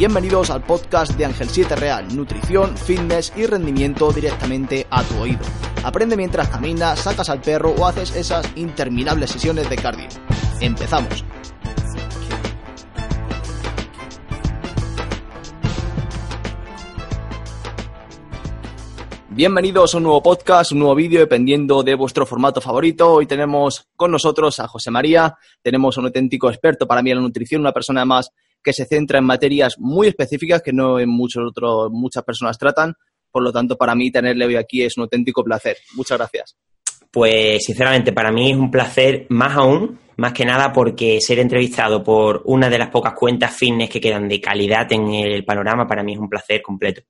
Bienvenidos al podcast de Ángel 7 Real, nutrición, fitness y rendimiento directamente a tu oído. Aprende mientras caminas, sacas al perro o haces esas interminables sesiones de cardio. Empezamos. Bienvenidos a un nuevo podcast, un nuevo vídeo, dependiendo de vuestro formato favorito. Hoy tenemos con nosotros a José María, tenemos un auténtico experto para mí en la nutrición, una persona más que se centra en materias muy específicas que no en muchos otros, muchas personas tratan. Por lo tanto, para mí tenerle hoy aquí es un auténtico placer. Muchas gracias. Pues sinceramente para mí es un placer más aún, más que nada porque ser entrevistado por una de las pocas cuentas fitness que quedan de calidad en el panorama para mí es un placer completo.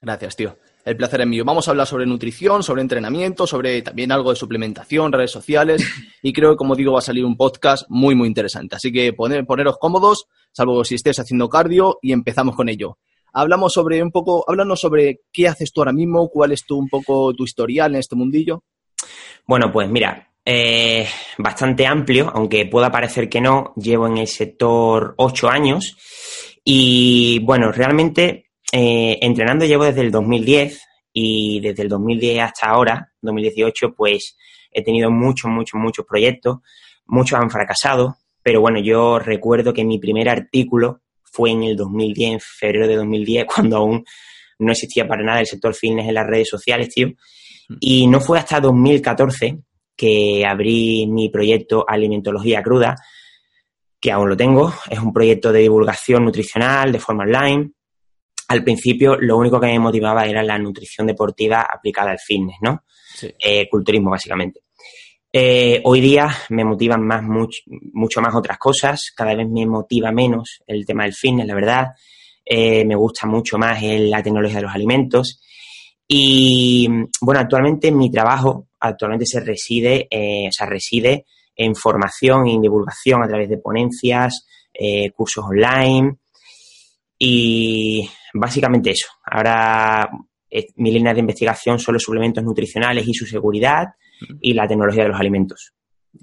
Gracias, tío. El placer es mío. Vamos a hablar sobre nutrición, sobre entrenamiento, sobre también algo de suplementación, redes sociales y creo que, como digo, va a salir un podcast muy, muy interesante. Así que poneros cómodos, salvo si estés haciendo cardio y empezamos con ello. Hablamos sobre un poco, háblanos sobre qué haces tú ahora mismo, cuál es tu, un poco tu historial en este mundillo. Bueno, pues mira, eh, bastante amplio, aunque pueda parecer que no, llevo en el sector ocho años y bueno, realmente eh, entrenando llevo desde el 2010 y desde el 2010 hasta ahora, 2018, pues he tenido muchos, muchos, muchos proyectos, muchos han fracasado, pero bueno, yo recuerdo que mi primer artículo fue en el 2010, en febrero de 2010, cuando aún no existía para nada el sector fitness en las redes sociales, tío. Y no fue hasta 2014 que abrí mi proyecto Alimentología Cruda, que aún lo tengo. Es un proyecto de divulgación nutricional de forma online, al principio lo único que me motivaba era la nutrición deportiva aplicada al fitness, ¿no? Eh, culturismo, básicamente. Eh, hoy día me motivan más, mucho, más otras cosas, cada vez me motiva menos el tema del fitness, la verdad. Eh, me gusta mucho más la tecnología de los alimentos. Y bueno, actualmente mi trabajo actualmente se reside, o sea, reside en formación y en divulgación a través de ponencias, cursos online, y básicamente eso. Ahora eh, mi línea de investigación son los suplementos nutricionales y su seguridad y la tecnología de los alimentos.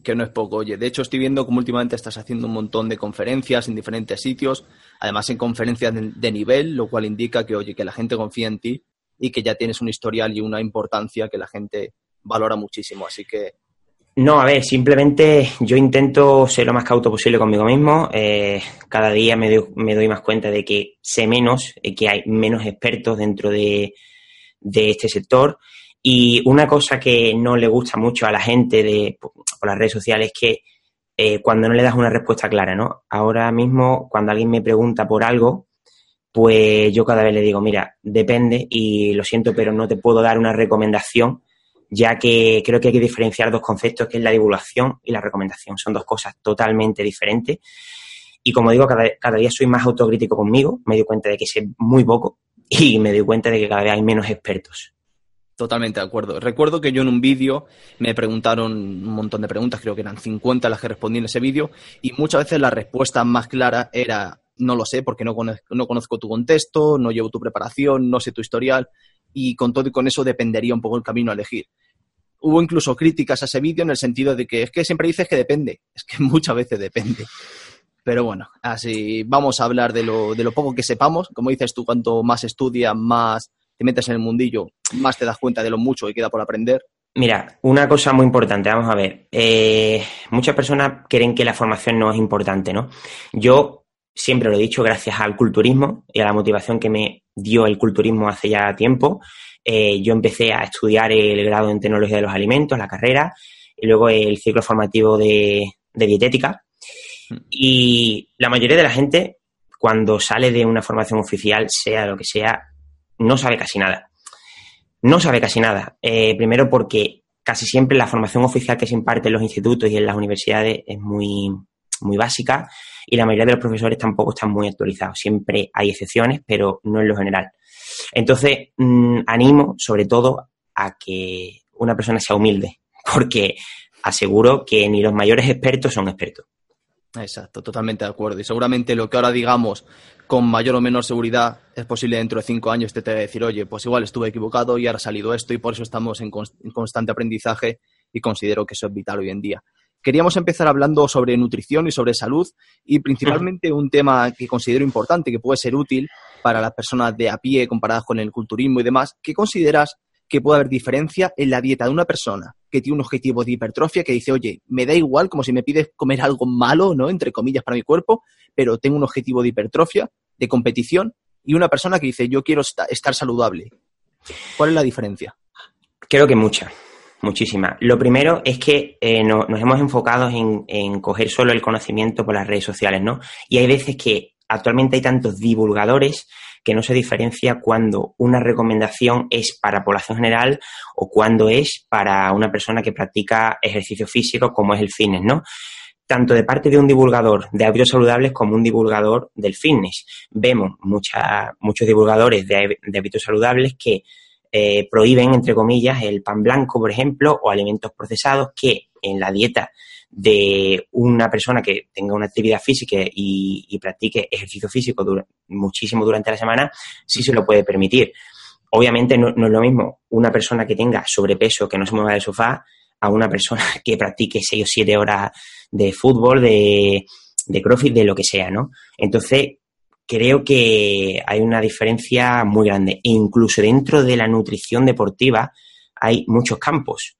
Que no es poco, oye. De hecho, estoy viendo como últimamente estás haciendo un montón de conferencias en diferentes sitios, además en conferencias de, de nivel, lo cual indica que, oye, que la gente confía en ti y que ya tienes un historial y una importancia que la gente valora muchísimo. Así que no, a ver, simplemente yo intento ser lo más cauto posible conmigo mismo. Eh, cada día me doy, más cuenta de que sé menos, que hay menos expertos dentro de, este sector. Y una cosa que no le gusta mucho a la gente de, por las redes sociales es que eh, cuando no le das una respuesta clara, ¿no? Ahora mismo, cuando alguien me pregunta por algo, pues yo cada vez le digo, mira, depende y lo siento, pero no te puedo dar una recomendación ya que creo que hay que diferenciar dos conceptos, que es la divulgación y la recomendación. Son dos cosas totalmente diferentes. Y como digo, cada, día soy más autocrítico conmigo, me doy cuenta de que sé muy poco y me doy cuenta de que cada vez hay menos expertos. Totalmente de acuerdo. Recuerdo que yo en un vídeo me preguntaron un montón de preguntas, creo que eran 50 las que respondí en ese vídeo, y muchas veces la respuesta más clara era no lo sé porque no conozco, no conozco tu contexto, no llevo tu preparación, no sé tu historial, y con todo y con eso dependería un poco el camino a elegir. Hubo incluso críticas a ese vídeo en el sentido de que es que siempre dices que depende, es que muchas veces depende. Pero bueno, así vamos a hablar de lo, de lo poco que sepamos. Como dices tú, cuanto más estudias, más te metes en el mundillo, más te das cuenta de lo mucho que queda por aprender. Mira, una cosa muy importante, vamos a ver. Eh, muchas personas creen que la formación no es importante, ¿no? Yo siempre lo he dicho, gracias al culturismo y a la motivación que me dio el culturismo hace ya tiempo, eh, yo empecé a estudiar el grado en tecnología de los alimentos, la carrera, y luego el ciclo formativo de, dietética. Hmm. Y la mayoría de la gente, cuando sale de una formación oficial, sea lo que sea, no sabe casi nada. No sabe casi nada. Eh, primero porque casi siempre la formación oficial que se imparte en los institutos y en las universidades es muy, muy básica y la mayoría de los profesores tampoco están muy actualizados. Siempre hay excepciones, pero no en lo general. Entonces, mm, animo sobre todo a que una persona sea humilde, porque aseguro que ni los mayores expertos son expertos. Exacto, totalmente de acuerdo. Y seguramente lo que ahora digamos con mayor o menor seguridad es posible dentro de cinco años te, te decir, oye, pues igual estuve equivocado y ahora ha salido esto y por eso estamos en, constante aprendizaje y considero que eso es vital hoy en día. Queríamos empezar hablando sobre nutrición y sobre salud y principalmente un tema que considero importante, que puede ser útil para las personas de a pie comparadas con el culturismo y demás. ¿Qué consideras que puede haber diferencia en la dieta de una persona que tiene un objetivo de hipertrofia, que dice, oye, me da igual como si me pides comer algo malo, ¿no? Entre comillas, para mi cuerpo, pero tengo un objetivo de hipertrofia, de competición, y una persona que dice, yo quiero estar saludable. ¿Cuál es la diferencia? Creo que mucha, muchísima. Lo primero es que eh, nos hemos enfocado en, coger solo el conocimiento por las redes sociales, ¿no? Y hay veces que actualmente hay tantos divulgadores que no se diferencia cuando una recomendación es para población general o cuando es para una persona que practica ejercicio físico como es el fitness, ¿no? Tanto de parte de un divulgador de hábitos saludables como un divulgador del fitness. Vemos muchos divulgadores de, hábitos saludables que eh, prohíben, entre comillas, el pan blanco, por ejemplo, o alimentos procesados que en la dieta de una persona que tenga una actividad física y, practique ejercicio físico muchísimo durante la semana, sí se lo puede permitir. Obviamente no, es lo mismo una persona que tenga sobrepeso, que no se mueva del sofá, a una persona que practique 6 o 7 horas de fútbol, de, de crossfit, de lo que sea, ¿no? Entonces, creo que hay una diferencia muy grande. E incluso dentro de la nutrición deportiva hay muchos campos.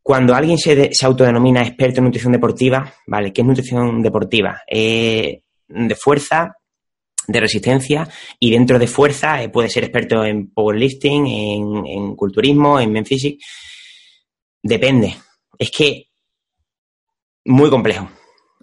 Cuando alguien se, autodenomina experto en nutrición deportiva, ¿vale? ¿Qué es nutrición deportiva? Eh, de fuerza, de resistencia y dentro de fuerza eh, puede ser experto en powerlifting, en, culturismo, en men Depende. Es que muy complejo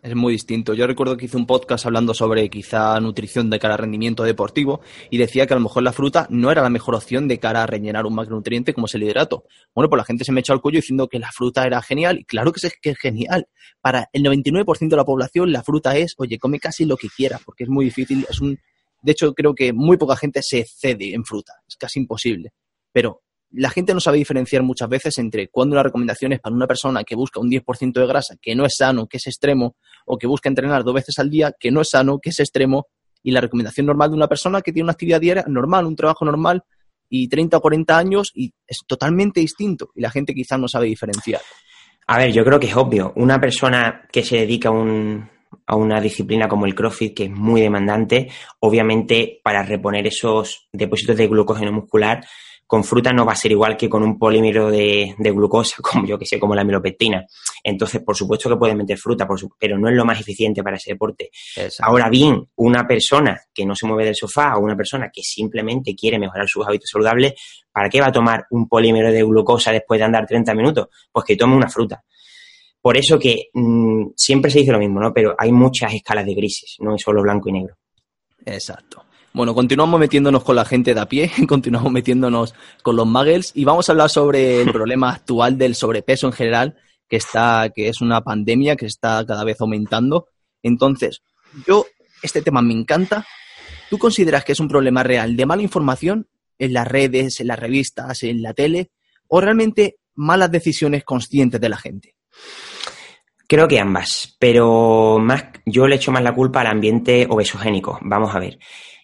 es muy distinto. Yo recuerdo que hice un podcast hablando sobre quizá nutrición de cara a rendimiento deportivo y decía que a lo mejor la fruta no era la mejor opción de cara a rellenar un macronutriente como es el hidrato. Bueno, pues la gente se me echó al cuello diciendo que la fruta era genial y claro que es, que es genial. Para el 99% de la población la fruta es, oye, come casi lo que quieras porque es muy difícil, es un... De hecho, creo que muy poca gente se cede en fruta, es casi imposible. Pero la gente no sabe diferenciar muchas veces entre cuando la recomendación es para una persona que busca un 10% de grasa, que no es sano, que es extremo, o que busca entrenar dos veces al día, que no es sano, que es extremo, y la recomendación normal de una persona que tiene una actividad diaria normal, un trabajo normal, y 30 o 40 años, y es totalmente distinto, y la gente quizás no sabe diferenciar. A ver, yo creo que es obvio. Una persona que se dedica a una disciplina como el CrossFit, que es muy demandante, obviamente para reponer esos depósitos de glucógeno muscular, con fruta no va a ser igual que con un polímero de, glucosa, como yo que sé, como la milopectina. Entonces, por supuesto que puedes meter fruta, pero no es lo más eficiente para ese deporte. Ahora bien, una persona que no se mueve del sofá o una persona que simplemente quiere mejorar sus hábitos saludables, ¿para qué va a tomar un polímero de glucosa después de andar 30 minutos? Pues que tome una fruta. Por eso que mm, siempre se dice lo mismo, ¿no? Pero hay muchas escalas de grises, no es solo blanco y negro. Exacto. Bueno, continuamos metiéndonos con la gente de a pie, continuamos metiéndonos con los muggles y vamos a hablar sobre el problema actual del sobrepeso en general, que está, que es una pandemia que está cada vez aumentando. Entonces, yo, este tema me encanta. ¿Tú consideras que es un problema real de mala información en las redes, en las revistas, en la tele, o realmente malas decisiones conscientes de la gente? Creo que ambas, pero más yo le echo más la culpa al ambiente obesogénico. Vamos a ver.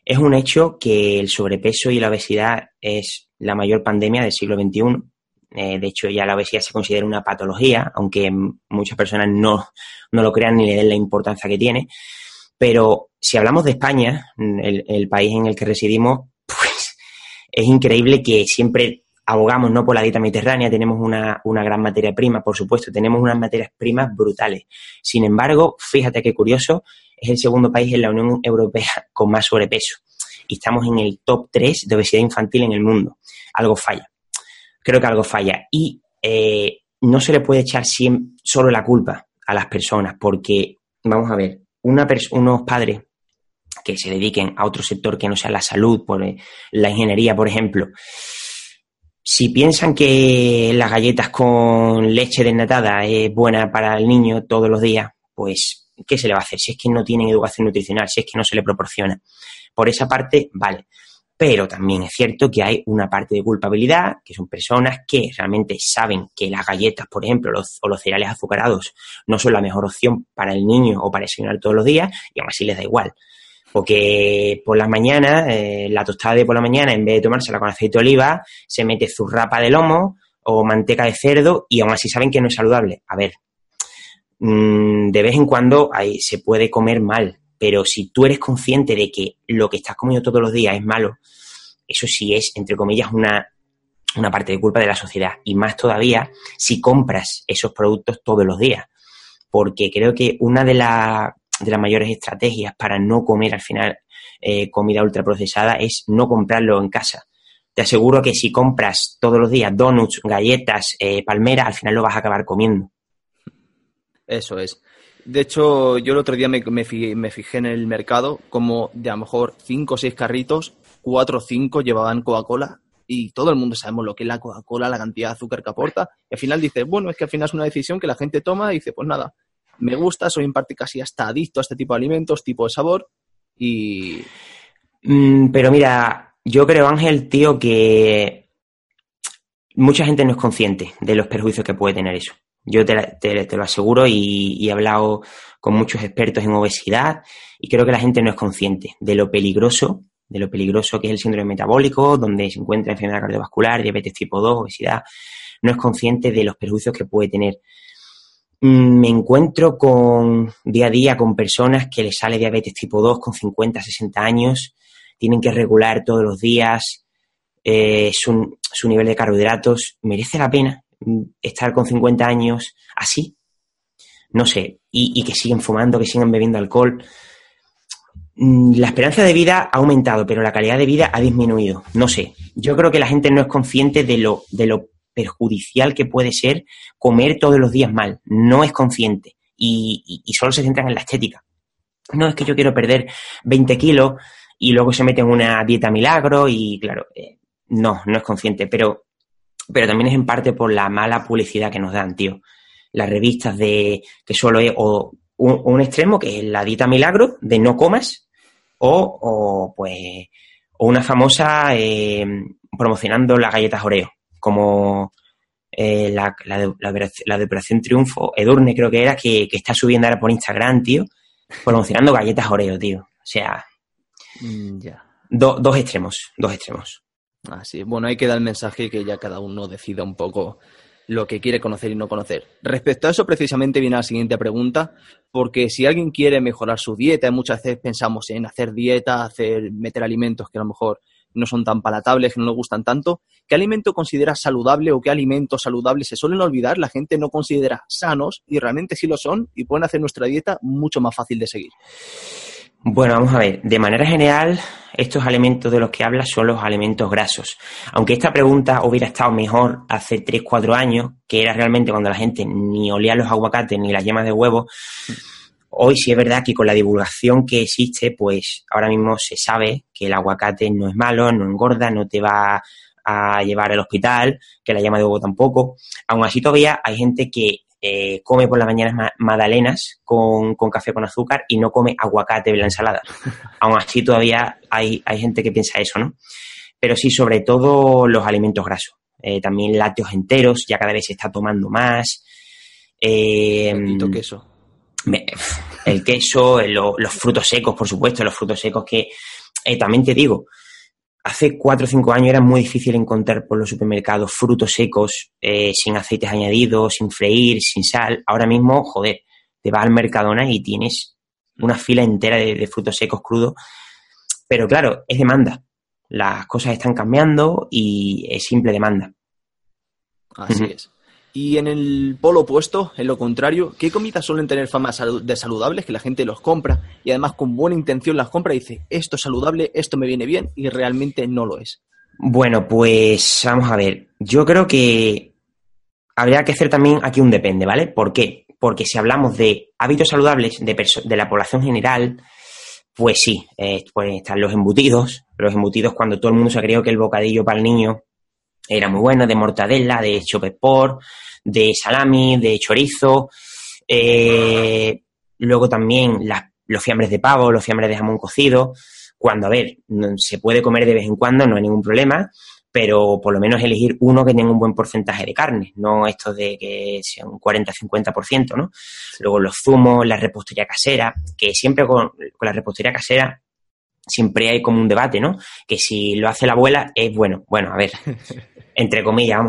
Es un hecho que el sobrepeso y la obesidad es la mayor pandemia del siglo XXI. Eh, de hecho, ya la obesidad se considera una patología, aunque muchas personas no, no lo crean ni le den la importancia que tiene. Pero si hablamos de España, el, país en el que residimos, pues es increíble que siempre abogamos no por la dieta mediterránea, tenemos una, una, gran materia prima, por supuesto, tenemos unas materias primas brutales. Sin embargo, fíjate qué curioso, es el segundo país en la Unión Europea con más sobrepeso. Y estamos en el top 3 de obesidad infantil en el mundo. Algo falla. Creo que algo falla. Y eh, no se le puede echar solo la culpa a las personas, porque, vamos a ver, unos padres que se dediquen a otro sector que no sea la salud, por eh, la ingeniería, por ejemplo, si piensan que las galletas con leche desnatada es buena para el niño todos los días, pues, ¿qué se le va a hacer? Si es que no tienen educación nutricional, si es que no se le proporciona. Por esa parte, vale. Pero también es cierto que hay una parte de culpabilidad, que son personas que realmente saben que las galletas, por ejemplo, o los cereales azucarados no son la mejor opción para el niño o para desayunar todos los días y aún así les da igual. Porque por las mañanas, eh, la tostada de por la mañana, en vez de tomársela con aceite de oliva, se mete zurrapa de lomo o manteca de cerdo y aún así saben que no es saludable. A ver, mm, de vez en cuando se puede comer mal, pero si tú eres consciente de que lo que estás comiendo todos los días es malo, eso sí es, entre comillas, una, una parte de culpa de la sociedad. Y más todavía si compras esos productos todos los días. Porque creo que una de, la, de las mayores estrategias para no comer al final eh, comida ultraprocesada es no comprarlo en casa. Te aseguro que si compras todos los días donuts, galletas, eh, palmeras, al final lo vas a acabar comiendo. Eso es. De hecho, yo el otro día me, fijé, en el mercado como de a lo mejor 5 o 6 carritos, 4 o 5 llevaban Coca-Cola y todo el mundo sabemos lo que es la Coca-Cola, la cantidad de azúcar que aporta. Y al final dices, bueno, es que al final es una decisión que la gente toma y dice, pues nada, me gusta, soy en parte casi hasta adicto a este tipo de alimentos, tipo de sabor y... Mm, pero mira, yo creo, Ángel, tío, que mucha gente no es consciente de los perjuicios que puede tener eso. Yo te, lo aseguro y, he hablado con muchos expertos en obesidad y creo que la gente no es consciente de lo peligroso, de lo peligroso que es el síndrome metabólico, donde se encuentra enfermedad cardiovascular, diabetes tipo 2, obesidad, no es consciente de los perjuicios que puede tener. Mm, me encuentro con día a día con personas que les sale diabetes tipo 2 con 50, 60 años, tienen que regular todos los días eh, su nivel de carbohidratos. ¿Merece la pena? Estar con 50 años así, no sé, y, que siguen fumando, que siguen bebiendo alcohol. Mm, la esperanza de vida ha aumentado, pero la calidad de vida ha disminuido. No sé. Yo creo que la gente no es consciente de lo, de lo perjudicial que puede ser comer todos los días mal. No es consciente. Y, solo se centran en la estética. No es que yo quiero perder 20 kilos y luego se mete en una dieta milagro y claro, eh, no, no es consciente. Pero pero también es en parte por la mala publicidad que nos dan, tío. Las revistas de que solo es o un, extremo que es la dieta milagro de no comas o, pues o una famosa eh, promocionando las galletas Oreo como eh, la, la, de, Operación Triunfo, Edurne creo que era, que, está subiendo ahora por Instagram, tío, promocionando galletas Oreo, tío. O sea, mm, dos extremos, dos extremos. Así, bueno, hay que dar el mensaje que ya cada uno decida un poco lo que quiere conocer y no conocer. Respecto a eso, precisamente viene la siguiente pregunta, porque si alguien quiere mejorar su dieta, muchas veces pensamos en hacer dieta, hacer, meter alimentos que a lo mejor no son tan palatables, que no nos gustan tanto, ¿qué alimento considera saludable o qué alimentos saludables se suelen olvidar? La gente no considera sanos y realmente sí lo son y pueden hacer nuestra dieta mucho más fácil de seguir. Bueno, vamos a ver. De manera general, estos alimentos de los que hablas son los alimentos grasos. Aunque esta pregunta hubiera estado mejor hace 3, 4 años, que era realmente cuando la gente ni olía los aguacates ni las yemas de huevo, hoy sí es verdad que con la divulgación que existe, pues ahora mismo se sabe que el aguacate no es malo, no engorda, no te va a llevar al hospital, que la yema de huevo tampoco. Aún así todavía hay gente que eh, come por las mañanas magdalenas con, café con azúcar y no come aguacate en la ensalada. Aún así todavía hay, hay gente que piensa eso, ¿no? Pero sí, sobre todo los alimentos grasos. Eh, también lácteos enteros, ya cada vez se está tomando más. Eh, el queso. el queso, los frutos secos, por supuesto, los frutos secos que también te digo, hace cuatro o cinco años era muy difícil encontrar por los supermercados frutos secos eh, sin aceites añadidos, sin freír, sin sal. Ahora mismo, joder, te vas al Mercadona y tienes una fila entera de, frutos secos crudos. Pero claro, es demanda. Las cosas están cambiando y es simple demanda. Así es. Y en el polo opuesto, en lo contrario, ¿qué comidas suelen tener fama de saludables que la gente los compra y además con buena intención las compra y dice, esto es saludable, esto me viene bien y realmente no lo es? Bueno, pues vamos a ver. Yo creo que habría que hacer también aquí un depende, ¿vale? ¿Por qué? Porque si hablamos de hábitos saludables de, la población general, pues sí, eh, pueden estar los embutidos. Los embutidos cuando todo el mundo se ha que el bocadillo para el niño era muy buena, de mortadela, de chopepor, de salami, de chorizo. Eh, Luego también los fiambres de pavo, los fiambres de jamón cocido. Cuando, a ver, se puede comer de vez en cuando, no hay ningún problema, pero por lo menos elegir uno que tenga un buen porcentaje de carne, no esto de que sea un 40-50%, ¿no? Luego los zumos, la repostería casera, que siempre con, con la repostería casera siempre hay como un debate, ¿no? Que si lo hace la abuela es bueno. Bueno, a ver, entre comillas,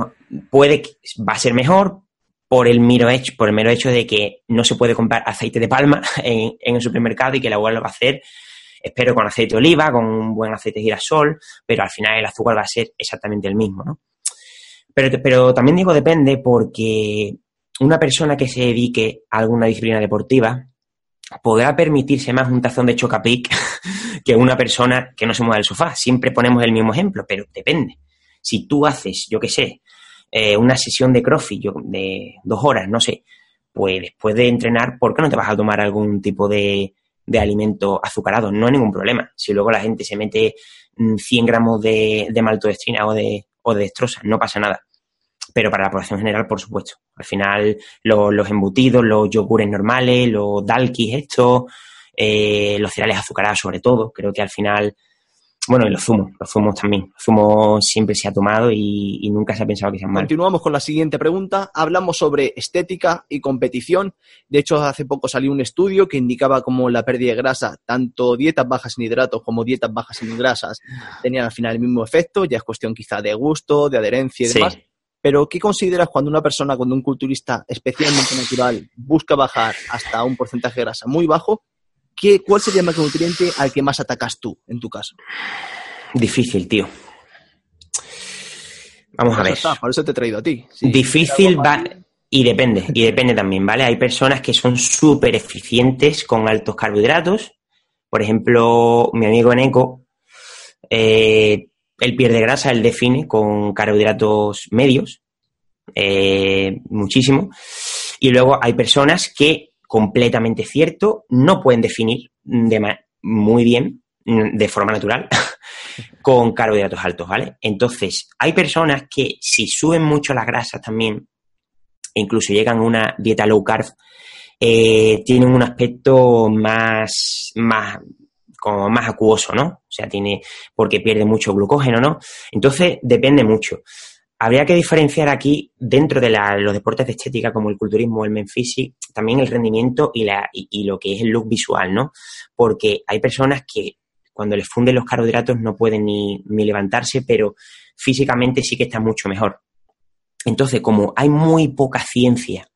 puede que va a ser mejor por el mero hecho, por el mero hecho de que no se puede comprar aceite de palma en, el supermercado y que la abuela lo va a hacer, espero con aceite de oliva, con un buen aceite de girasol, pero al final el azúcar va a ser exactamente el mismo, ¿no? Pero, pero también digo depende porque una persona que se dedique a alguna disciplina deportiva podrá permitirse más un tazón de chocapic que una persona que no se mueva del sofá. Siempre ponemos el mismo ejemplo, pero depende. Si tú haces, yo qué sé, eh, una sesión de crossfit de dos horas, no sé, pues después de entrenar, ¿por qué no te vas a tomar algún tipo de, de alimento azucarado? No hay ningún problema. Si luego la gente se mete 100 mm, gramos de, de maltodextrina o de, o de destroza, no pasa nada. Pero para la población general, por supuesto. Al final, los embutidos, los yogures normales, los dalkis estos, eh, los cereales azucarados sobre todo, creo que al final bueno, y los zumos, los zumos también. Los zumos siempre se ha tomado y, nunca se ha pensado que sean malos. Continuamos con la siguiente pregunta. Hablamos sobre estética y competición. De hecho, hace poco salió un estudio que indicaba cómo la pérdida de grasa, tanto dietas bajas en hidratos como dietas bajas en grasas, tenían al final el mismo efecto. Ya es cuestión quizá de gusto, de adherencia y demás. Pero, ¿qué consideras cuando una persona, cuando un culturista especialmente natural busca bajar hasta un porcentaje de grasa muy bajo? ¿cuál sería el macronutriente al que más atacas tú, en tu caso? Difícil, tío. Vamos a ver. por eso te he traído a ti. Difícil va... Y depende, y depende también, ¿vale? Hay personas que son súper eficientes con altos carbohidratos. Por ejemplo, mi amigo Eneco, eh, él pierde grasa, él define con carbohidratos medios, eh, muchísimo. Y luego hay personas que completamente cierto, no pueden definir de muy bien, de forma natural, con carbohidratos altos, ¿vale? Entonces, hay personas que si suben mucho las grasas también, incluso llegan a una dieta low carb, eh, tienen un aspecto más, más, como más acuoso, ¿no? O sea, tiene, porque pierde mucho glucógeno, ¿no? Entonces, depende mucho habría que diferenciar aquí, dentro de los deportes de estética como el culturismo el men también el rendimiento y, la, y, lo que es el look visual, ¿no? Porque hay personas que cuando les funden los carbohidratos no pueden ni, ni levantarse, pero físicamente sí que están mucho mejor. Entonces, como hay muy poca ciencia,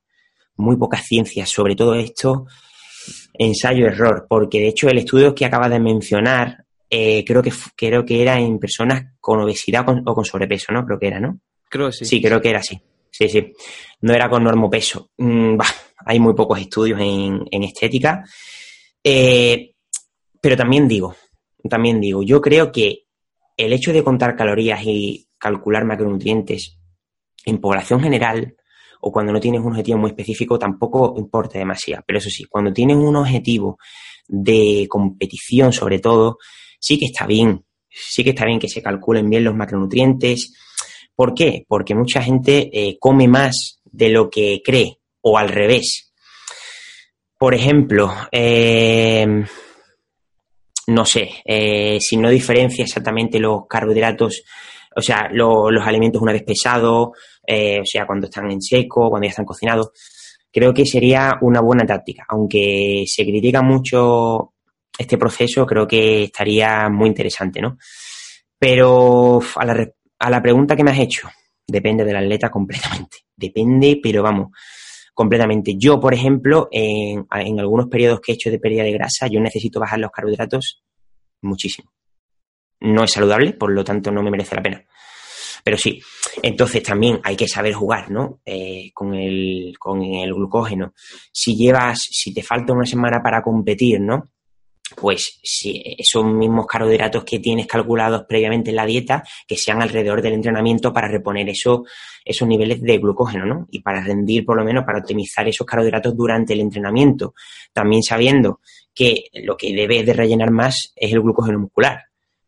muy poca ciencia sobre todo esto, ensayo-error, porque de hecho el estudio que acabas de mencionar, eh, creo, que, creo que era en personas con obesidad o con sobrepeso, ¿no? Creo que era, ¿no? Creo sí. Sí, creo que era así. Sí, sí. No era con normopeso. Mm, hay muy pocos estudios en, estética. Eh, pero también digo, también digo, yo creo que el hecho de contar calorías y calcular macronutrientes en población general o cuando no tienes un objetivo muy específico tampoco importa demasiado. Pero eso sí, cuando tienes un objetivo de competición sobre todo, sí que está bien. Sí que está bien que se calculen bien los macronutrientes, ¿Por qué? Porque mucha gente eh, come más de lo que cree o al revés. Por ejemplo, eh, no sé, eh, si no diferencia exactamente los carbohidratos, o sea, los alimentos una vez pesados, o sea, cuando están en seco, cuando ya están cocinados, creo que sería una buena táctica. Aunque se critica mucho este proceso, creo que estaría muy interesante, ¿no? Pero a la, a la pregunta que me has hecho, depende del atleta completamente. Depende, pero vamos, completamente. Yo, por ejemplo, en, algunos periodos que he hecho de pérdida de grasa, yo necesito bajar los carbohidratos muchísimo. No es saludable, por lo tanto no me merece la pena. Pero sí, entonces también hay que saber jugar, ¿no? Eh, con, el, con el glucógeno. Si llevas, si te falta una semana para competir, ¿no? Pues si esos mismos carbohidratos que tienes calculados previamente en la dieta, que sean alrededor del entrenamiento para reponer eso, esos niveles de glucógeno, ¿no? Y para rendir, por lo menos, para optimizar esos carbohidratos durante el entrenamiento. También sabiendo que lo que debes de rellenar más es el glucógeno muscular.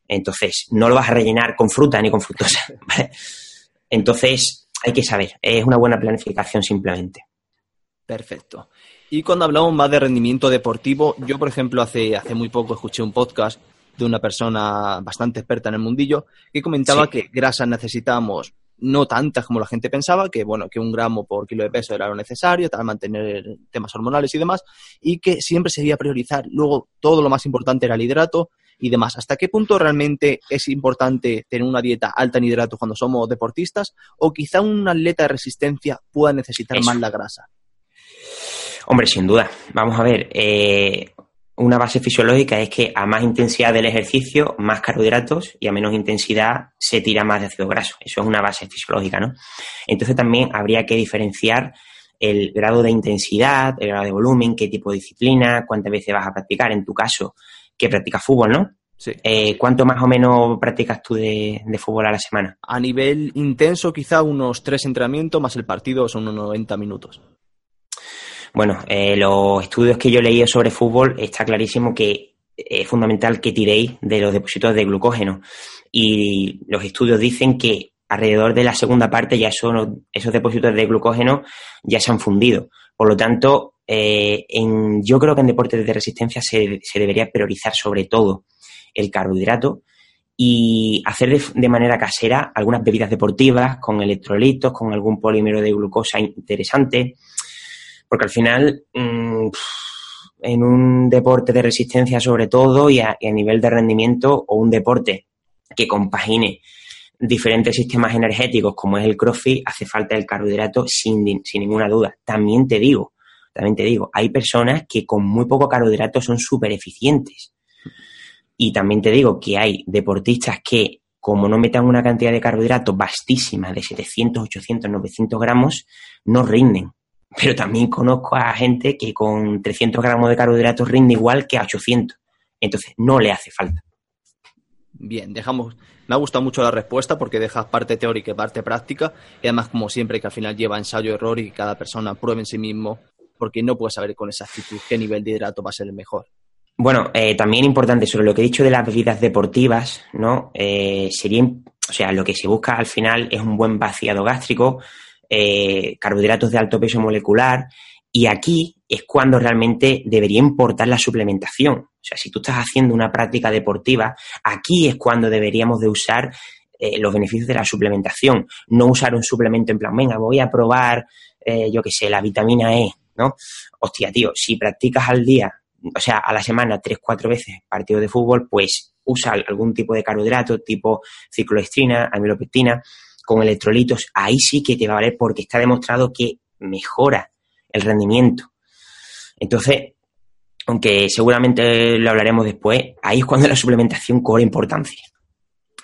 Entonces, no lo vas a rellenar con fruta ni con fructosa. Entonces, hay que saber, es una buena planificación simplemente. Perfecto. Y cuando hablamos más de rendimiento deportivo, yo, por ejemplo, hace, hace muy poco escuché un podcast de una persona bastante experta en el mundillo que comentaba que grasas necesitamos no tantas como la gente pensaba, que bueno, que un gramo por kilo de peso era lo necesario, para mantener temas hormonales y demás, y que siempre se debía priorizar. Luego, todo lo más importante era el hidrato y demás. ¿Hasta qué punto realmente es importante tener una dieta alta en hidratos cuando somos deportistas? ¿O quizá un atleta de resistencia pueda necesitar más la grasa? Hombre, sin duda. Vamos a ver, eh, una base fisiológica es que a más intensidad del ejercicio, más carbohidratos y a menos intensidad se tira más de ácido graso. Eso es una base fisiológica, ¿no? Entonces también habría que diferenciar el grado de intensidad, el grado de volumen, qué tipo de disciplina, cuántas veces vas a practicar. En tu caso, que practicas fútbol, ¿no? Sí. Eh, ¿Cuánto más o menos practicas tú de, de, fútbol a la semana? A nivel intenso, quizá unos tres entrenamientos más el partido son unos 90 minutos. Bueno, eh, los estudios que yo he leído sobre fútbol está clarísimo que es fundamental que tiréis de los depósitos de glucógeno. Y los estudios dicen que alrededor de la segunda parte ya son, esos depósitos de glucógeno ya se han fundido. Por lo tanto, eh, en, yo creo que en deportes de resistencia se, debería priorizar sobre todo el carbohidrato y hacer de, manera casera algunas bebidas deportivas con electrolitos, con algún polímero de glucosa interesante, porque al final, mmm, en un deporte de resistencia sobre todo y a, y a, nivel de rendimiento o un deporte que compagine diferentes sistemas energéticos como es el CrossFit, hace falta el carbohidrato sin, sin ninguna duda. También te digo, también te digo, hay personas que con muy poco carbohidrato son súper eficientes. Y también te digo que hay deportistas que, como no metan una cantidad de carbohidratos vastísima de 700, 800, 900 gramos, no rinden pero también conozco a gente que con 300 gramos de carbohidratos rinde igual que a 800. Entonces, no le hace falta. Bien, dejamos. Me ha gustado mucho la respuesta porque dejas parte teórica y parte práctica. Y además, como siempre, que al final lleva ensayo-error y cada persona pruebe en sí mismo, porque no puedes saber con exactitud qué nivel de hidrato va a ser el mejor. Bueno, eh, también importante sobre lo que he dicho de las bebidas deportivas, ¿no? Eh, sería, o sea, lo que se busca al final es un buen vaciado gástrico, eh, carbohidratos de alto peso molecular. Y aquí es cuando realmente debería importar la suplementación. O sea, si tú estás haciendo una práctica deportiva, aquí es cuando deberíamos de usar eh, los beneficios de la suplementación. No usar un suplemento en plan, venga, voy a probar, eh, yo qué sé, la vitamina E, ¿no? Hostia, tío, si practicas al día, o sea, a la semana, tres, cuatro veces partido de fútbol, pues usa algún tipo de carbohidrato, tipo cicloestrina, amilopectina, con electrolitos, ahí sí que te va a valer porque está demostrado que mejora el rendimiento. Entonces, aunque seguramente lo hablaremos después, ahí es cuando la suplementación cobra importancia.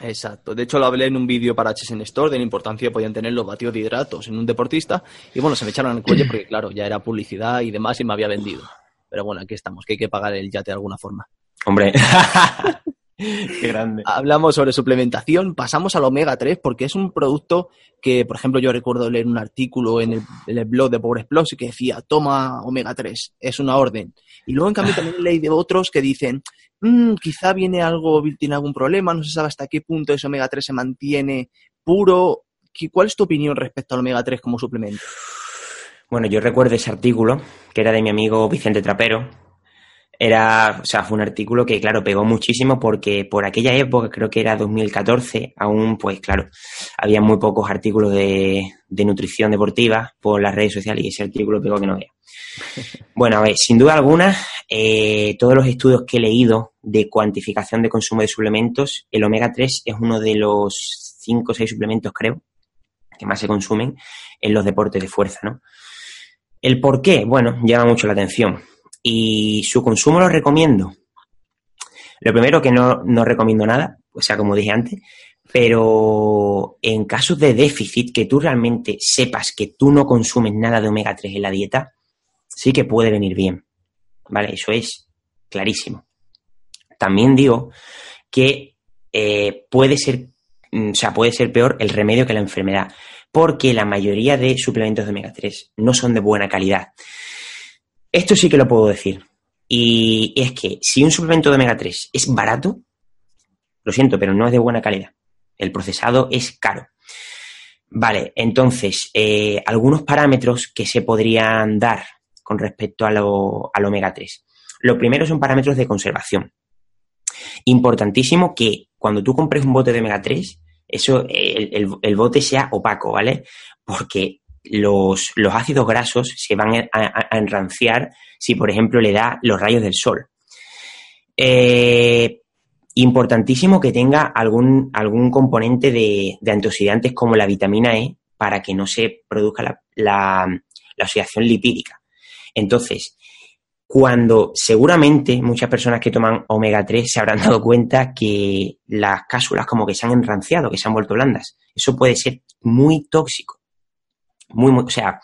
Exacto. De hecho, lo hablé en un vídeo para HSN Store de la importancia que podían tener los batidos de hidratos en un deportista. Y bueno, se me echaron el cuello porque, claro, ya era publicidad y demás y me había vendido. Pero bueno, aquí estamos, que hay que pagar el yate de alguna forma. Hombre. Qué grande. Hablamos sobre suplementación, pasamos al omega 3 porque es un producto que, por ejemplo, yo recuerdo leer un artículo en el, en el blog de Power Explosive que decía, toma omega 3, es una orden. Y luego, en cambio, también leí de otros que dicen, mmm, quizá viene algo, tiene algún problema, no se sabe hasta qué punto ese omega 3 se mantiene puro. ¿Cuál es tu opinión respecto al omega 3 como suplemento? Bueno, yo recuerdo ese artículo que era de mi amigo Vicente Trapero, era, o sea, fue un artículo que, claro, pegó muchísimo porque por aquella época, creo que era 2014, aún, pues claro, había muy pocos artículos de, de nutrición deportiva por las redes sociales y ese artículo pegó que no vea. Bueno, a ver, sin duda alguna, eh, todos los estudios que he leído de cuantificación de consumo de suplementos, el omega 3 es uno de los 5 o 6 suplementos, creo, que más se consumen en los deportes de fuerza, ¿no? El por qué, bueno, llama mucho la atención y su consumo lo recomiendo. Lo primero que no, no recomiendo nada, o sea, como dije antes, pero en casos de déficit, que tú realmente sepas que tú no consumes nada de omega 3 en la dieta, sí que puede venir bien. ¿Vale? Eso es clarísimo. También digo que eh, puede ser, o sea, puede ser peor el remedio que la enfermedad, porque la mayoría de suplementos de omega 3 no son de buena calidad. Esto sí que lo puedo decir. Y es que si un suplemento de omega 3 es barato, lo siento, pero no es de buena calidad. El procesado es caro. Vale, entonces, eh, algunos parámetros que se podrían dar con respecto al omega 3. Lo primero son parámetros de conservación. Importantísimo que cuando tú compres un bote de omega 3, eso, el, bote sea opaco, ¿vale? Porque los, ácidos grasos se van a, enranciar si, por ejemplo, le da los rayos del sol. Eh, importantísimo que tenga algún, algún componente de, antioxidantes como la vitamina E para que no se produzca la, la oxidación lipídica. Entonces, cuando seguramente muchas personas que toman omega 3 se habrán dado cuenta que las cápsulas como que se han enranciado, que se han vuelto blandas. Eso puede ser muy tóxico. Muy, o sea,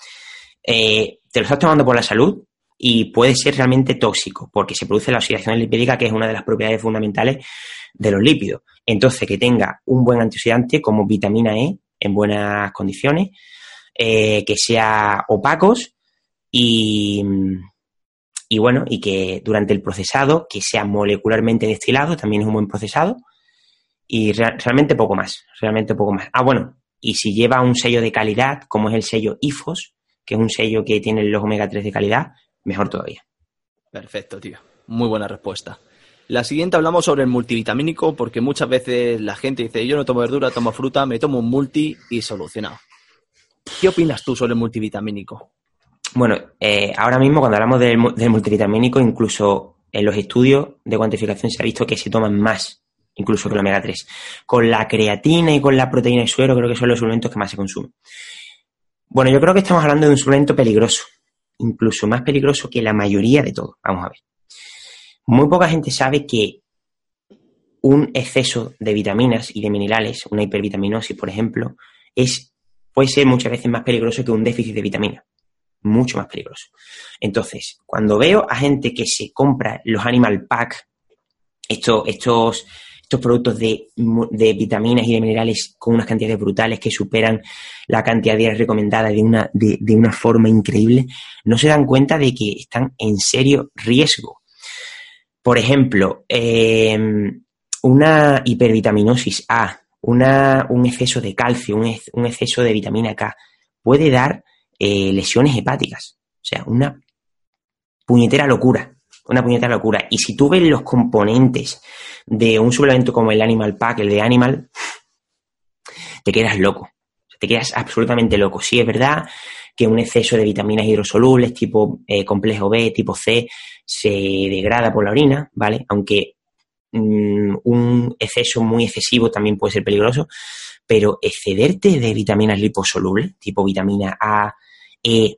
eh, te lo estás tomando por la salud y puede ser realmente tóxico porque se produce la oxidación lipídica, que es una de las propiedades fundamentales de los lípidos. Entonces, que tenga un buen antioxidante como vitamina E en buenas condiciones, eh, que sea opacos y y bueno, y que durante el procesado, que sea molecularmente destilado, también es un buen procesado, y realmente poco más, realmente poco más. Ah, bueno, y si lleva un sello de calidad, como es el sello IFOS, que es un sello que tiene los omega 3 de calidad, mejor todavía. Perfecto, tío. Muy buena respuesta. La siguiente hablamos sobre el multivitamínico, porque muchas veces la gente dice, yo no tomo verdura, tomo fruta, me tomo un multi y solucionado. ¿Qué opinas tú sobre el multivitamínico? Bueno, eh, ahora mismo cuando hablamos del, multivitamínico, incluso en los estudios de cuantificación se ha visto que se toman más, incluso que el omega 3. Con la creatina y con la proteína de suero creo que son los suplementos que más se consumen. Bueno, yo creo que estamos hablando de un suplemento peligroso, incluso más peligroso que la mayoría de todo. Vamos a ver. Muy poca gente sabe que un exceso de vitaminas y de minerales, una hipervitaminosis, por ejemplo, es, puede ser muchas veces más peligroso que un déficit de vitamina mucho más peligroso. Entonces, cuando veo a gente que se compra los Animal Pack, estos, estos, estos productos de, vitaminas y de minerales con unas cantidades brutales que superan la cantidad de recomendada de una, de, una forma increíble, no se dan cuenta de que están en serio riesgo. Por ejemplo, em, una hipervitaminosis A, una, un exceso de calcio, un exceso de vitamina K, puede dar eh, lesiones hepáticas. O sea, una puñetera locura. Una puñetera locura. Y si tú ves los componentes de un suplemento como el Animal Pack, el de Animal, te quedas loco. Te quedas absolutamente loco. Sí, es verdad que un exceso de vitaminas hidrosolubles tipo eh, complejo B, tipo C, se degrada por la orina, ¿vale? Aunque mm, un exceso muy excesivo también puede ser peligroso, pero excederte de vitaminas liposolubles, tipo vitamina A, eh,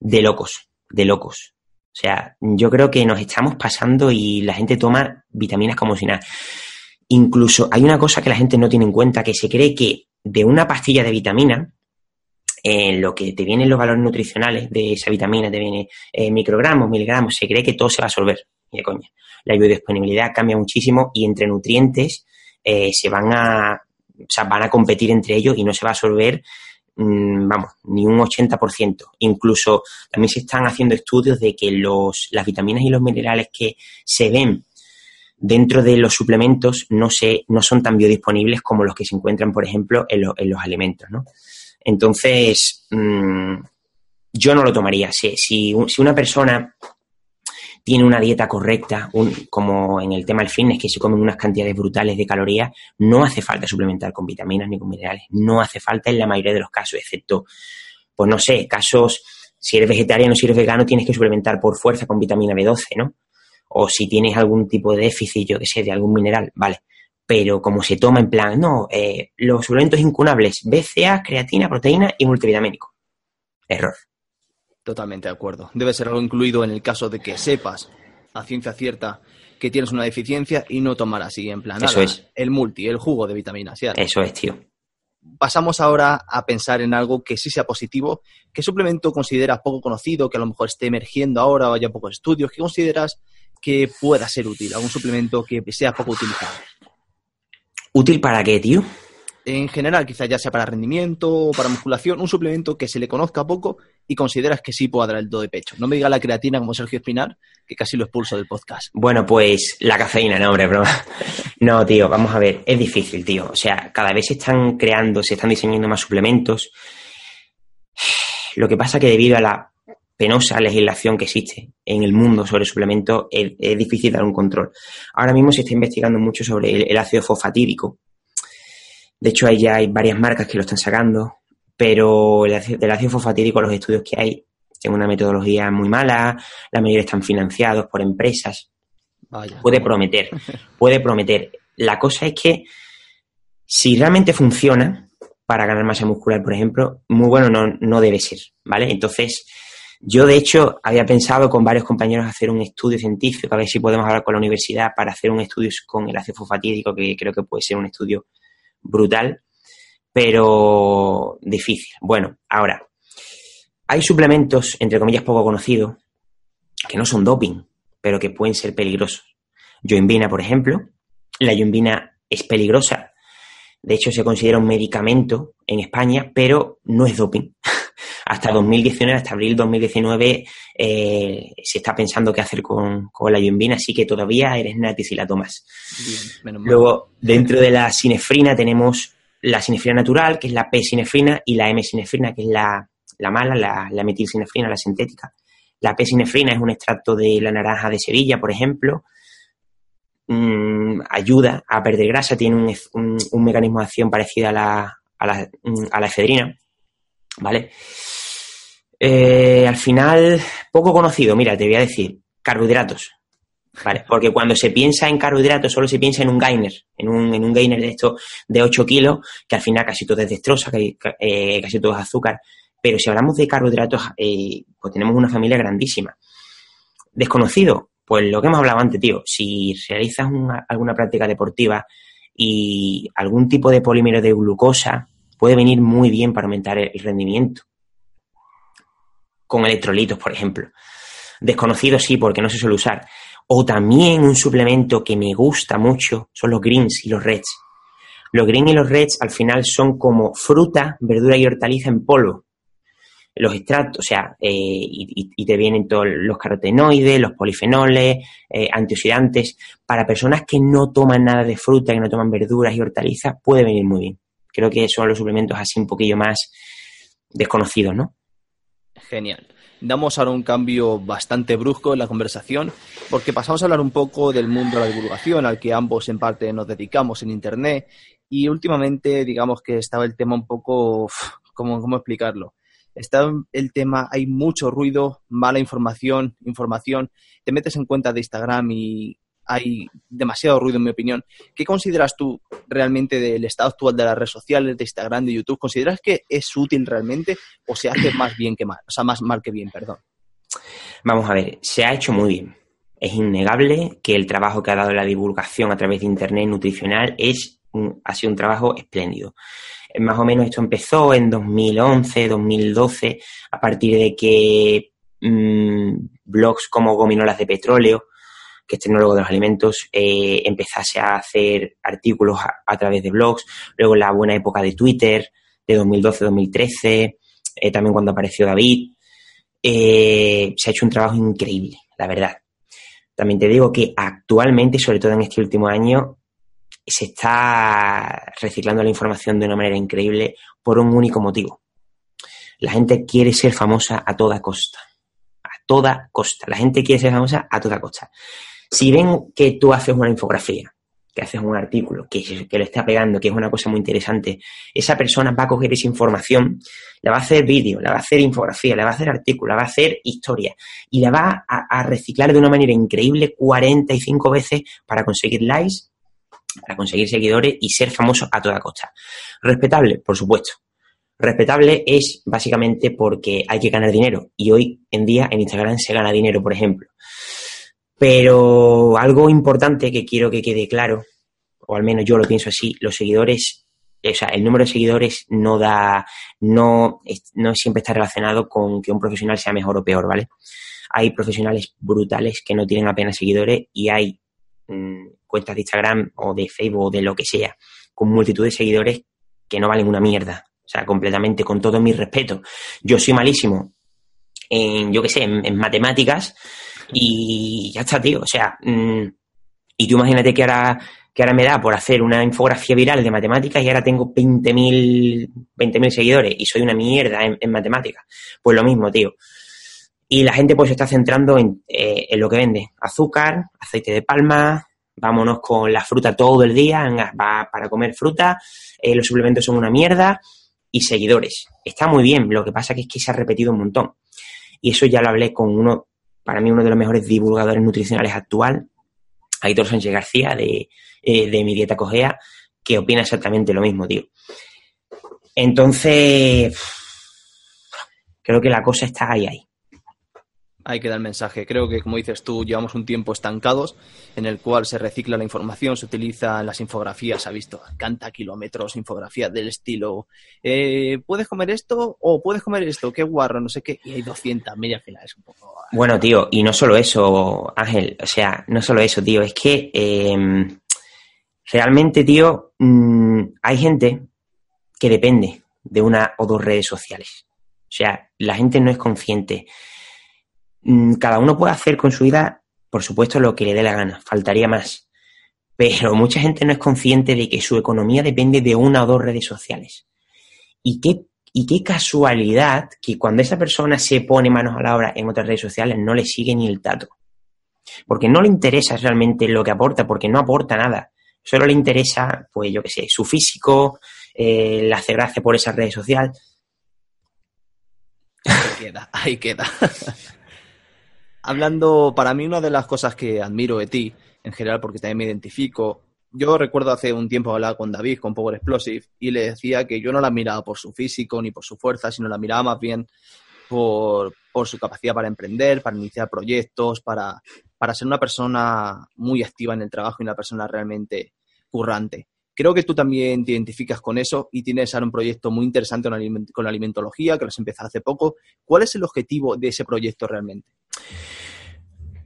de locos, de locos. O sea, yo creo que nos estamos pasando y la gente toma vitaminas como si nada. Incluso hay una cosa que la gente no tiene en cuenta, que se cree que de una pastilla de vitamina, en lo que te vienen los valores nutricionales de esa vitamina, te viene eh, microgramos, miligramos, se cree que todo se va a absorber. Y de coña. La biodisponibilidad cambia muchísimo y entre nutrientes eh, se van a, o sea, van a competir entre ellos y no se va a absorber vamos, ni un 80%. Incluso también se están haciendo estudios de que los, las vitaminas y los minerales que se ven dentro de los suplementos no, no son tan biodisponibles como los que se encuentran, por ejemplo, en, en los alimentos, ¿no? Entonces, mm, yo no lo tomaría. Si, si una persona tiene una dieta correcta, como en el tema del fitness, que se comen unas cantidades brutales de calorías, no hace falta suplementar con vitaminas ni con minerales. No hace falta en la mayoría de los casos, excepto, pues no sé, casos, si eres vegetariano, si eres vegano, tienes que suplementar por fuerza con vitamina B12, ¿no? O si tienes algún tipo de déficit, yo que sé, de algún mineral, vale. Pero como se toma en plan, no, eh, los suplementos incunables, BCA, creatina, proteína y multivitamínico. Error. Totalmente de acuerdo. Debe ser algo incluido en el caso de que sepas a ciencia cierta que tienes una deficiencia y no tomar así en plan. Eso es. El multi, el jugo de vitaminas. Eso es, tío. Pasamos ahora a pensar en algo que sí sea positivo. ¿Qué suplemento consideras poco conocido, que a lo mejor esté emergiendo ahora o haya pocos estudios? ¿Qué consideras que pueda ser útil? ¿Algún suplemento que sea poco utilizado? ¿Útil para qué, tío? en general, quizás ya sea para rendimiento o para musculación, un suplemento que se le conozca poco y consideras que sí pueda dar el do de pecho. No me diga la creatina como Sergio Espinar, que casi lo expulso del podcast. Bueno, pues la cafeína, no, hombre, broma. No, tío, vamos a ver, es difícil, tío. O sea, cada vez se están creando, se están diseñando más suplementos. Lo que pasa que debido a la penosa legislación que existe en el mundo sobre suplementos, es, difícil dar un control. Ahora mismo se está investigando mucho sobre el, ácido fosfatídico. De hecho, ahí ya hay varias marcas que lo están sacando, pero el ácido, del ácido fosfatídico, los estudios que hay, tienen una metodología muy mala, la mayoría están financiados por empresas. Puede prometer, puede prometer. La cosa es que si realmente funciona para ganar masa muscular, por ejemplo, muy bueno no, no debe ser, ¿vale? Entonces, yo, de hecho, había pensado con varios compañeros hacer un estudio científico, a ver si podemos hablar con la universidad para hacer un estudio con el ácido fosfatídico, que creo que puede ser un estudio brutal, pero difícil. Bueno, ahora, hay suplementos, entre comillas, poco conocidos, que no son doping, pero que pueden ser peligrosos. Yoimbina, por ejemplo. La yoimbina es peligrosa. De hecho, se considera un medicamento en España, pero no es doping. hasta 2019, hasta abril 2019, eh, se está pensando qué hacer con, la yombina, así que todavía eres nati si la tomas. Luego, dentro de la sinefrina tenemos la sinefrina natural, que es la P-sinefrina, y la M-sinefrina, que es la, mala, la, la metilsinefrina, la sintética. La P-sinefrina es un extracto de la naranja de Sevilla, por ejemplo. Mm, ayuda a perder grasa, tiene un, mecanismo de acción parecido a la, a la, a la efedrina. ¿Vale? Eh, al final, poco conocido, mira, te voy a decir, carbohidratos. ¿Vale? Porque cuando se piensa en carbohidratos solo se piensa en un gainer, en un, en un gainer de esto de 8 kilos, que al final casi todo es destroza, eh, casi todo es azúcar. Pero si hablamos de carbohidratos, eh, pues tenemos una familia grandísima. Desconocido, pues lo que hemos hablado antes, tío, si realizas alguna práctica deportiva y algún tipo de polímero de glucosa puede venir muy bien para aumentar el rendimiento con electrolitos, por ejemplo. Desconocido sí, porque no se suele usar. O también un suplemento que me gusta mucho son los greens y los reds. Los greens y los reds al final son como fruta, verdura y hortaliza en polvo. Los extractos, o sea, eh, y, te vienen todos los carotenoides, los polifenoles, eh, antioxidantes. Para personas que no toman nada de fruta, que no toman verduras y hortalizas, puede venir muy bien. Creo que son los suplementos así un poquillo más desconocidos, ¿no? Genial. Damos ahora un cambio bastante brusco en la conversación porque pasamos a hablar un poco del mundo de la divulgación al que ambos en parte nos dedicamos en Internet y últimamente digamos que estaba el tema un poco, ¿cómo, cómo explicarlo? Está el tema, hay mucho ruido, mala información, información, te metes en cuenta de Instagram y hay demasiado ruido, en mi opinión. ¿Qué consideras tú realmente del estado actual de las redes sociales, de Instagram, de YouTube? ¿Consideras que es útil realmente o se hace más bien que mal? O sea, más mal que bien, perdón. Vamos a ver, se ha hecho muy bien. Es innegable que el trabajo que ha dado la divulgación a través de Internet nutricional es ha sido un trabajo espléndido. Más o menos esto empezó en 2011, 2012, a partir de que mm, blogs como Gominolas de Petróleo, que es tecnólogo de los alimentos, eh, empezase a hacer artículos a, través de blogs, luego la buena época de Twitter, de 2012-2013, eh, también cuando apareció David, eh, se ha hecho un trabajo increíble, la verdad. También te digo que actualmente, sobre todo en este último año, se está reciclando la información de una manera increíble por un único motivo. La gente quiere ser famosa a toda costa. A toda costa. La gente quiere ser famosa a toda costa. Si ven que tú haces una infografía, que haces un artículo, que, que le está pegando, que es una cosa muy interesante, esa persona va a coger esa información, la va a hacer vídeo, la va a hacer infografía, la va a hacer artículo, la va a hacer historia y la va a, reciclar de una manera increíble 45 veces para conseguir likes, para conseguir seguidores y ser famoso a toda costa. Respetable, por supuesto. Respetable es básicamente porque hay que ganar dinero y hoy en día en Instagram se gana dinero, por ejemplo. Pero algo importante que quiero que quede claro, o al menos yo lo pienso así, los seguidores, o sea, el número de seguidores no da, no, no siempre está relacionado con que un profesional sea mejor o peor, ¿vale? Hay profesionales brutales que no tienen apenas seguidores y hay mm, cuentas de Instagram o de Facebook o de lo que sea, con multitud de seguidores que no valen una mierda. O sea, completamente, con todo mi respeto. Yo soy malísimo en, yo qué sé, en matemáticas, y ya está, tío. O sea, mm, y tú imagínate que ahora, que ahora me da por hacer una infografía viral de matemáticas y ahora tengo 20.000 20 seguidores y soy una mierda en, matemáticas. Pues lo mismo, tío. Y la gente pues se está centrando en, eh, en lo que vende. Azúcar, aceite de palma, vámonos con la fruta todo el día, va para comer fruta, eh, los suplementos son una mierda y seguidores. Está muy bien, lo que pasa que es que se ha repetido un montón. Y eso ya lo hablé con uno, para mí uno de los mejores divulgadores nutricionales actual, Aitor Sánchez García, de, eh, de Mi Dieta Cogea, que opina exactamente lo mismo, tío. Entonces, creo que la cosa está ahí, ahí hay que dar el mensaje. Creo que, como dices tú, llevamos un tiempo estancados en el cual se recicla la información, se utilizan las infografías, ha visto, canta kilómetros, infografías del estilo, eh, ¿puedes comer esto o puedes comer esto? Qué guarro, no sé qué, y hay 200 mil al final es un poco... Bueno, tío, y no solo eso, Ángel, o sea, no solo eso, tío, es que em, realmente, tío, mm, hay gente que depende de una o dos redes sociales. O sea, la gente no es consciente cada uno puede hacer con su vida, por supuesto, lo que le dé la gana, faltaría más. Pero mucha gente no es consciente de que su economía depende de una o dos redes sociales. Y qué, y qué casualidad que cuando esa persona se pone manos a la obra en otras redes sociales no le sigue ni el tato. Porque no le interesa realmente lo que aporta, porque no aporta nada. Solo le interesa, pues yo qué sé, su físico, eh, le hace gracia por esa red social. Ahí queda, ahí queda. hablando, para mí una de las cosas que admiro de ti, en general, porque también me identifico, yo recuerdo hace un tiempo hablar con David, con Power Explosive, y le decía que yo no la miraba por su físico ni por su fuerza, sino la miraba más bien por, su capacidad para emprender, para iniciar proyectos, para, para ser una persona muy activa en el trabajo y una persona realmente currante. Creo que tú también te identificas con eso y tienes ahora un proyecto muy interesante con la alimentología, que lo has empezado hace poco. ¿Cuál es el objetivo de ese proyecto realmente?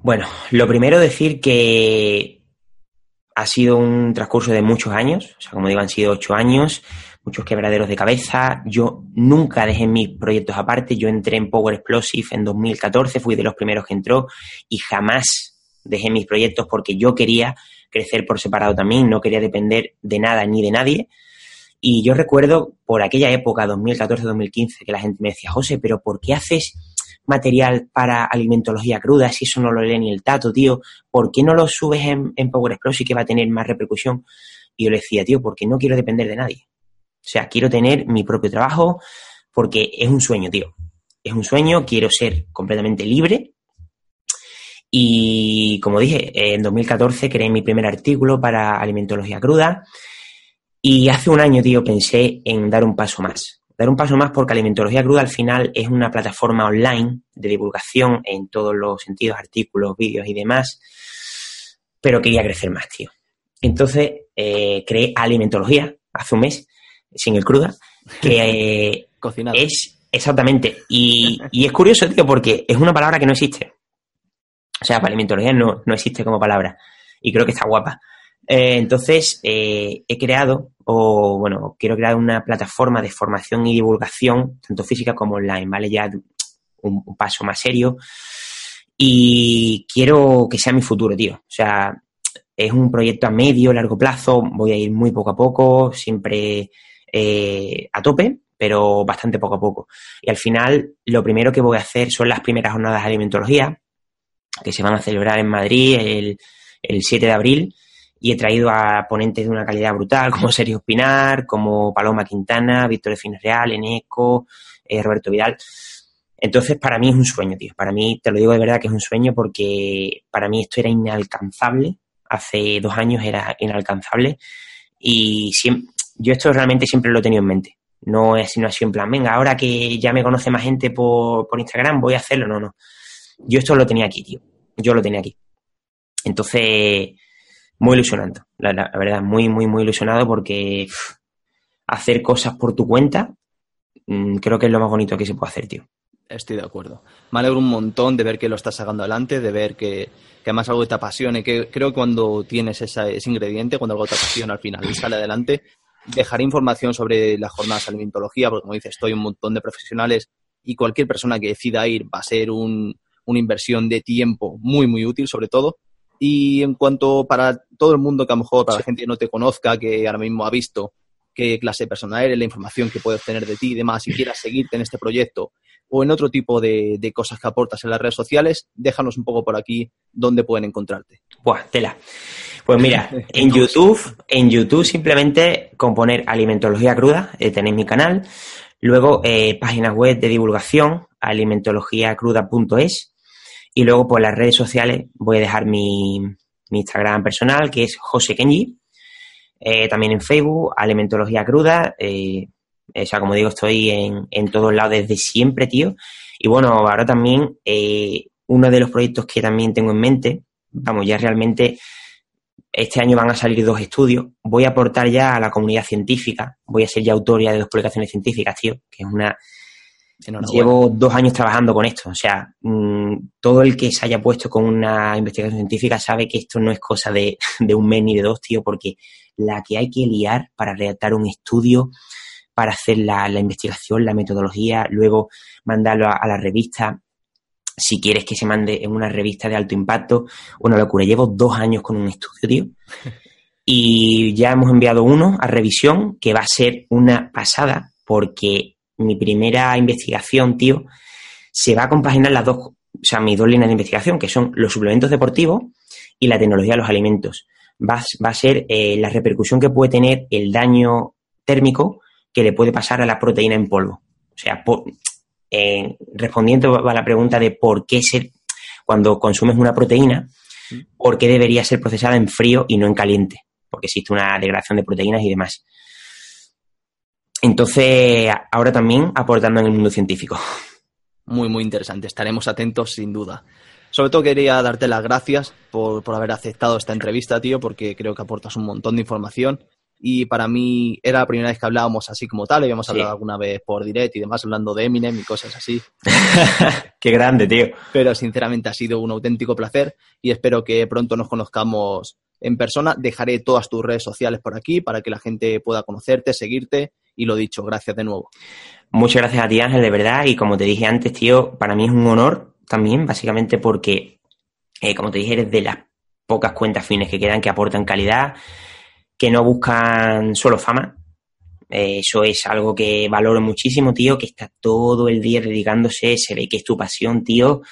Bueno, lo primero decir que ha sido un transcurso de muchos años, o sea, como digo, han sido ocho años, muchos quebraderos de cabeza. Yo nunca dejé mis proyectos aparte. Yo entré en Power Explosive en 2014, fui de los primeros que entró y jamás dejé mis proyectos porque yo quería crecer por separado también, no quería depender de nada ni de nadie. Y yo recuerdo por aquella época, 2014-2015, que la gente me decía, José, pero ¿por qué haces material para alimentología cruda, si eso no lo lee ni el tato, tío, ¿por qué no lo subes en, en Power Explosive que va a tener más repercusión? Y yo le decía, tío, porque no quiero depender de nadie. O sea, quiero tener mi propio trabajo porque es un sueño, tío. Es un sueño, quiero ser completamente libre. Y como dije, en 2014 creé mi primer artículo para alimentología cruda. Y hace un año, tío, pensé en dar un paso más dar un paso más porque Alimentología Cruda al final es una plataforma online de divulgación en todos los sentidos, artículos, vídeos y demás, pero quería crecer más, tío. Entonces eh, creé Alimentología hace un mes, sin el cruda, que eh, es exactamente. Y, y, es curioso, tío, porque es una palabra que no existe. O sea, para alimentología no, no existe como palabra. Y creo que está guapa. Eh, entonces, eh, he creado, o bueno, quiero crear una plataforma de formación y divulgación, tanto física como online, ¿vale? Ya un, paso más serio. Y quiero que sea mi futuro, tío. O sea, es un proyecto a medio, largo plazo, voy a ir muy poco a poco, siempre eh, a tope, pero bastante poco a poco. Y al final, lo primero que voy a hacer son las primeras jornadas de alimentología, que se van a celebrar en Madrid el, el 7 de abril y he traído a ponentes de una calidad brutal como Sergio Pinar, como Paloma Quintana, Víctor de Real, Eneco, eh, Roberto Vidal. Entonces, para mí es un sueño, tío. Para mí, te lo digo de verdad que es un sueño porque para mí esto era inalcanzable. Hace dos años era inalcanzable y yo esto realmente siempre lo he tenido en mente. No es no ha sido en plan, venga, ahora que ya me conoce más gente por, por Instagram, voy a hacerlo. No, no. Yo esto lo tenía aquí, tío. Yo lo tenía aquí. Entonces, muy ilusionante, la, verdad, muy, muy, muy ilusionado porque hacer cosas por tu cuenta mm, creo que es lo más bonito que se puede hacer, tío. Estoy de acuerdo. Me alegro un montón de ver que lo estás sacando adelante, de ver que, que además algo te apasione, que creo que cuando tienes ese ingrediente, cuando algo te apasiona al final y sale adelante, dejaré información sobre las jornadas de alimentología, porque como dices, estoy un montón de profesionales y cualquier persona que decida ir va a ser un, una inversión de tiempo muy, muy útil, sobre todo. Y en cuanto para todo el mundo que a lo mejor, para la gente que no te conozca, que ahora mismo ha visto qué clase de persona eres, la información que puedes obtener de ti y demás, si quieras seguirte en este proyecto o en otro tipo de, cosas que aportas en las redes sociales, déjanos un poco por aquí dónde pueden encontrarte. Buah, tela. Pues mira, en YouTube, en YouTube simplemente componer alimentología cruda, eh, tenéis mi canal, luego eh, páginas web de divulgación, alimentologiacruda.es, y luego por las redes sociales voy a dejar mi, Instagram personal, que es José Kenji, eh, también en Facebook, Alimentología Cruda, o sea, como digo, estoy en, en todos lados desde siempre, tío. Y bueno, ahora también eh, uno de los proyectos que también tengo en mente, vamos, ya realmente este año van a salir dos estudios. Voy a aportar ya a la comunidad científica. Voy a ser ya autor de dos publicaciones científicas, tío, que es una... Llevo dos años trabajando con esto. O sea, mm, todo el que se haya puesto con una investigación científica sabe que esto no es cosa de, de un mes ni de dos, tío, porque la que hay que liar para redactar un estudio, para hacer la, investigación, la metodología, luego mandarlo a, la revista. Si quieres que se mande en una revista de alto impacto, una locura. Llevo dos años con un estudio, tío. Y ya hemos enviado uno a revisión, que va a ser una pasada, porque mi primera investigación, tío, se va a compaginar las dos, o sea, mis dos líneas de investigación, que son los suplementos deportivos y la tecnología de los alimentos. Va, a ser eh, la repercusión que puede tener el daño térmico que le puede pasar a la proteína en polvo. O sea, eh, respondiendo a la pregunta de por qué ser, cuando consumes una proteína, por qué debería ser procesada en frío y no en caliente, porque existe una degradación de proteínas y demás. Entonces, ahora también aportando en el mundo científico. Muy, muy interesante. Estaremos atentos, sin duda. Sobre todo quería darte las gracias por, por, haber aceptado esta entrevista, tío, porque creo que aportas un montón de información y para mí era la primera vez que hablábamos así como tal, habíamos hablado alguna vez por direct y demás, hablando de Eminem y cosas así. Qué grande, tío. Pero sinceramente ha sido un auténtico placer y espero que pronto nos conozcamos en persona. Dejaré todas tus redes sociales por aquí para que la gente pueda conocerte, seguirte y lo dicho, gracias de nuevo. Muchas gracias a ti, Ángel, de verdad. Y como te dije antes, tío, para mí es un honor también, básicamente porque, eh, como te dije, eres de las pocas cuentas fines que quedan que aportan calidad que no buscan solo fama. Eh, eso es algo que valoro muchísimo, tío, que está todo el día dedicándose, se ve que es tu pasión, tío,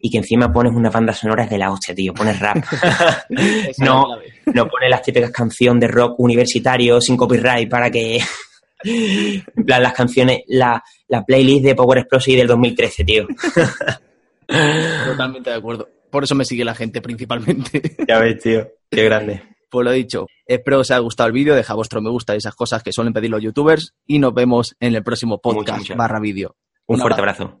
y que encima pones unas bandas sonoras de la hostia, tío, pones rap. no, no pones las típicas canciones de rock universitario sin copyright para que... las canciones, la, la playlist de Power Explosive del 2013, tío. Totalmente de acuerdo. Por eso me sigue la gente principalmente. ya ves, tío. Qué grande. Pues lo dicho, espero que os haya gustado el vídeo, deja vuestro me gusta y esas cosas que suelen pedir los youtubers y nos vemos en el próximo podcast barra vídeo. Un, fuerte abrazo.